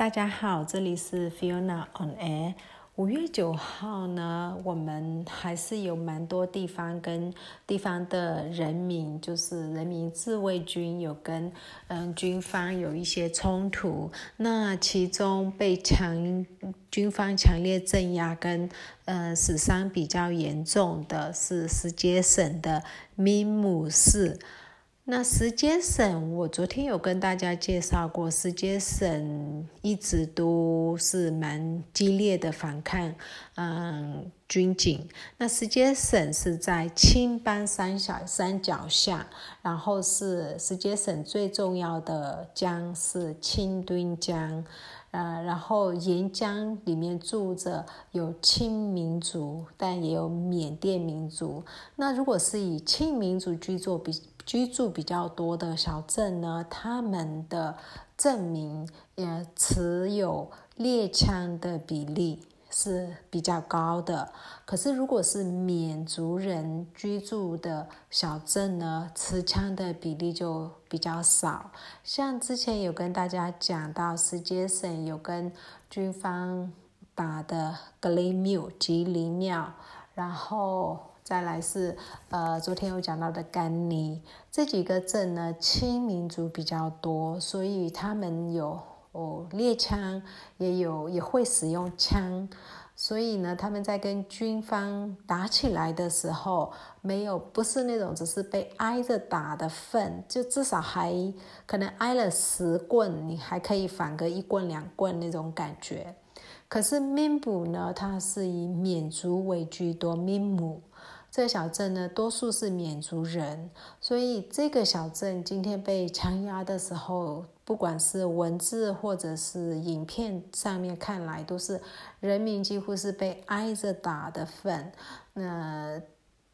大家好，这里是 Fiona on Air。五月九号呢，我们还是有蛮多地方跟地方的人民，就是人民自卫军有跟嗯军方有一些冲突。那其中被强军方强烈镇压跟呃死伤比较严重的是石阶省的米姆市。那石阶省，我昨天有跟大家介绍过，石阶省一直都是蛮激烈的反抗，嗯，军警。那石阶省是在青班山小山脚下，然后是石阶省最重要的江是青墩江，呃，然后沿江里面住着有清民族，但也有缅甸民族。那如果是以清民族居住比。居住比较多的小镇呢，他们的证明也持有猎枪的比例是比较高的。可是，如果是缅族人居住的小镇呢，持枪的比例就比较少。像之前有跟大家讲到，石阶省有跟军方打的格雷缪吉林庙，然后。再来是，呃，昨天有讲到的甘尼这几个镇呢，清民族比较多，所以他们有哦猎枪，也有也会使用枪，所以呢，他们在跟军方打起来的时候，没有不是那种只是被挨着打的份，就至少还可能挨了十棍，你还可以反个一棍两棍那种感觉。可是缅埔呢，它是以缅族为居多，缅姆。这个小镇呢，多数是缅族人，所以这个小镇今天被强压的时候，不管是文字或者是影片上面看来，都是人民几乎是被挨着打的份。那。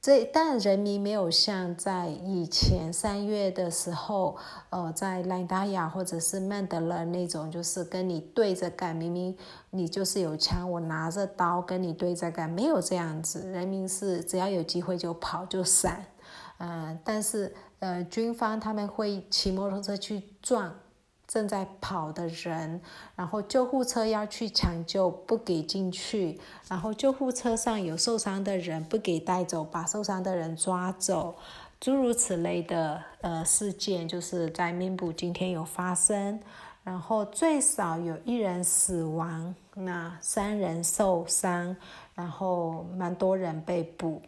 这但人民没有像在以前三月的时候，呃，在兰达亚或者是曼德勒那种，就是跟你对着干，明明你就是有枪，我拿着刀跟你对着干，没有这样子。人民是只要有机会就跑就闪，嗯，但是呃，军方他们会骑摩托车去撞。正在跑的人，然后救护车要去抢救，不给进去。然后救护车上有受伤的人，不给带走，把受伤的人抓走。诸如此类的呃事件，就是在缅埔今天有发生。然后最少有一人死亡，那三人受伤，然后蛮多人被捕。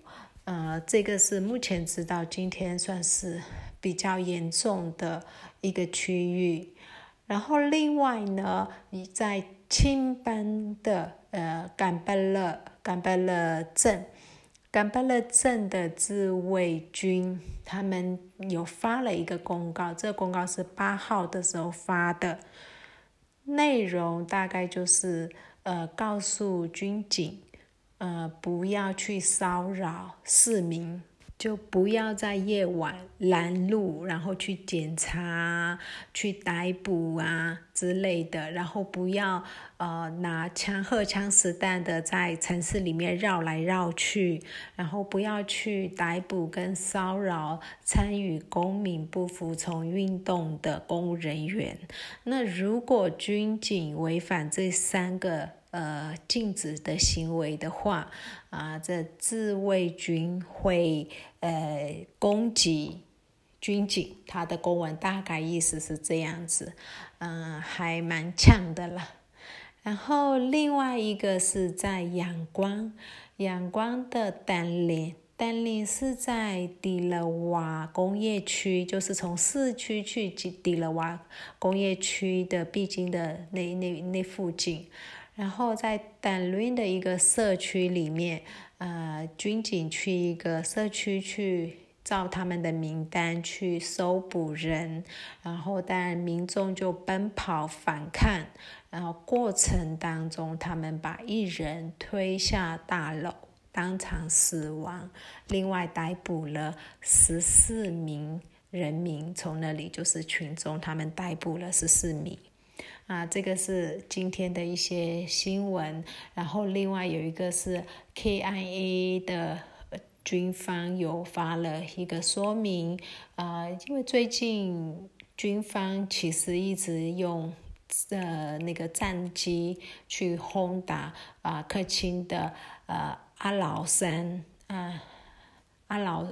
呃，这个是目前知道今天算是比较严重的一个区域。然后另外呢，你在青班的呃甘拜勒甘拜勒镇，甘拜勒镇的自卫军，他们有发了一个公告，这个公告是八号的时候发的，内容大概就是呃告诉军警，呃不要去骚扰市民。就不要在夜晚拦路，然后去检查、去逮捕啊之类的，然后不要呃拿枪、荷枪实弹的在城市里面绕来绕去，然后不要去逮捕跟骚扰参与公民不服从运动的公务人员。那如果军警违反这三个，呃，禁止的行为的话，啊，这自卫军会呃攻击军警，他的公文大概意思是这样子，嗯，还蛮呛的了。然后另外一个是在阳光，阳光的丹林，丹林是在迪勒瓦工业区，就是从市区去迪勒瓦工业区的必经的那那那附近。然后在丹伦的一个社区里面，呃，军警去一个社区去照他们的名单去搜捕人，然后但民众就奔跑反抗，然后过程当中他们把一人推下大楼，当场死亡。另外逮捕了十四名人民，从那里就是群众，他们逮捕了十四名。啊，这个是今天的一些新闻，然后另外有一个是 KIA 的军方有发了一个说明，啊，因为最近军方其实一直用呃那个战机去轰打啊克钦的呃阿劳山啊阿劳。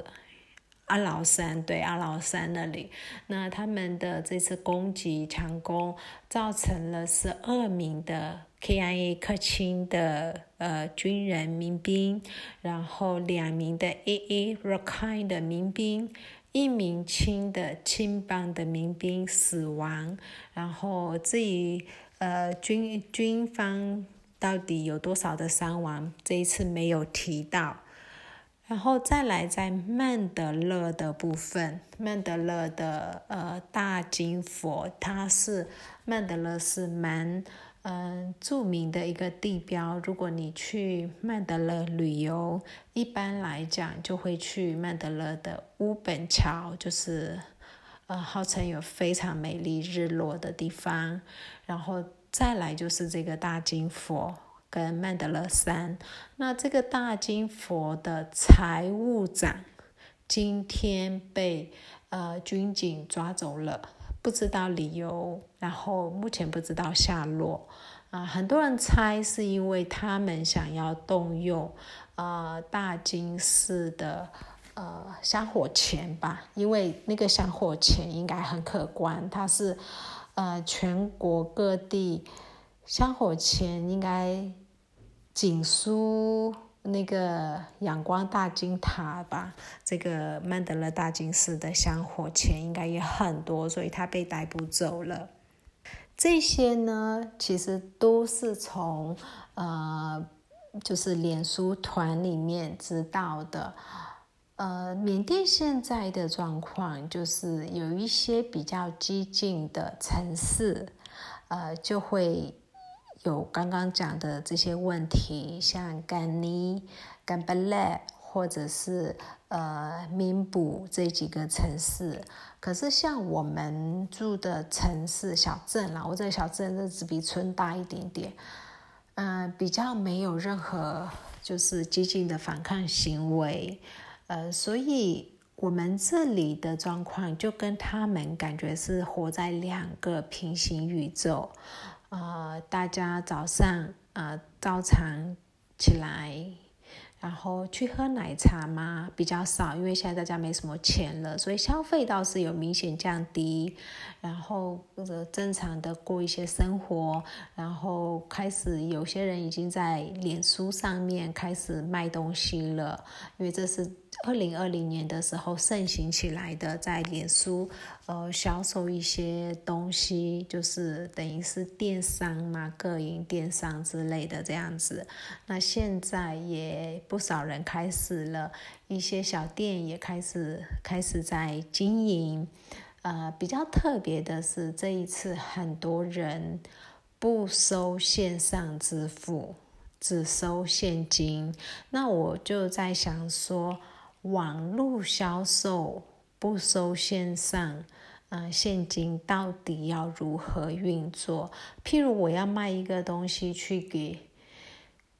阿劳山对阿劳山那里，那他们的这次攻击强攻，造成了十二名的 KIA 克钦的呃军人民兵，然后两名的 AA Rakhine 的民兵，一名亲的青帮的民兵死亡，然后至于呃军军方到底有多少的伤亡，这一次没有提到。然后再来，在曼德勒的部分，曼德勒的呃大金佛，它是曼德勒是蛮嗯著名的一个地标。如果你去曼德勒旅游，一般来讲就会去曼德勒的乌本桥，就是呃号称有非常美丽日落的地方。然后再来就是这个大金佛。跟曼德勒山，那这个大金佛的财务长今天被呃军警抓走了，不知道理由，然后目前不知道下落啊。很多人猜是因为他们想要动用呃大金寺的呃香火钱吧，因为那个香火钱应该很可观，它是呃全国各地香火钱应该。锦书那个仰光大金塔吧，这个曼德勒大金寺的香火钱应该也很多，所以他被逮捕走了。这些呢，其实都是从呃，就是脸书团里面知道的。呃，缅甸现在的状况就是有一些比较激进的城市，呃，就会。有刚刚讲的这些问题，像甘尼、甘巴勒或者是呃明布这几个城市，可是像我们住的城市小镇啦，我这个小镇只比村大一点点，嗯，比较没有任何就是激进的反抗行为，呃，所以我们这里的状况就跟他们感觉是活在两个平行宇宙。呃，大家早上啊照常起来，然后去喝奶茶吗？比较少，因为现在大家没什么钱了，所以消费倒是有明显降低。然后或者正常的过一些生活，然后开始有些人已经在脸书上面开始卖东西了，因为这是。二零二零年的时候盛行起来的，在脸书呃销售一些东西，就是等于是电商嘛，个营电商之类的这样子。那现在也不少人开始了一些小店也开始开始在经营。呃，比较特别的是这一次很多人不收线上支付，只收现金。那我就在想说。网络销售不收线上，嗯，现金到底要如何运作？譬如我要卖一个东西去给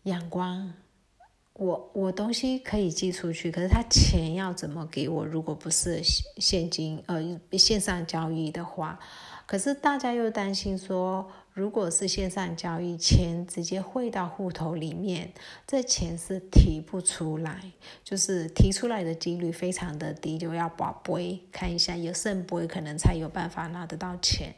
阳光，我我东西可以寄出去，可是他钱要怎么给我？如果不是现金，呃，线上交易的话，可是大家又担心说。如果是线上交易，钱直接汇到户头里面，这钱是提不出来，就是提出来的几率非常的低，就要保杯看一下有剩杯，可能才有办法拿得到钱。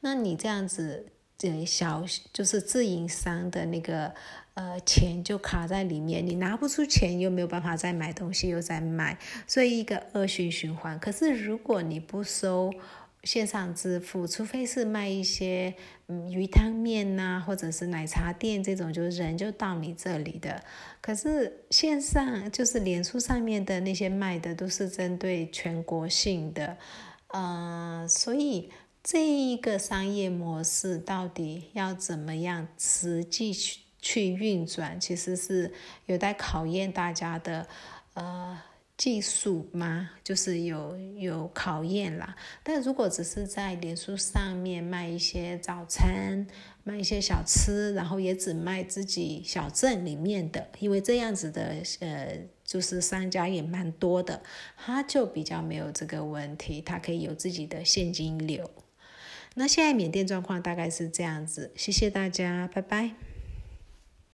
那你这样子，这小就是自营商的那个呃钱就卡在里面，你拿不出钱，又没有办法再买东西，又在卖，所以一个恶性循环。可是如果你不收，线上支付，除非是卖一些嗯鱼汤面呐，或者是奶茶店这种，就是人就到你这里的。可是线上就是脸书上面的那些卖的，都是针对全国性的，嗯，所以这一个商业模式到底要怎么样实际去去运转，其实是有待考验大家的，呃。技术吗？就是有有考验啦。但如果只是在脸书上面卖一些早餐、卖一些小吃，然后也只卖自己小镇里面的，因为这样子的呃，就是商家也蛮多的，他就比较没有这个问题，他可以有自己的现金流。那现在缅甸状况大概是这样子，谢谢大家，拜拜。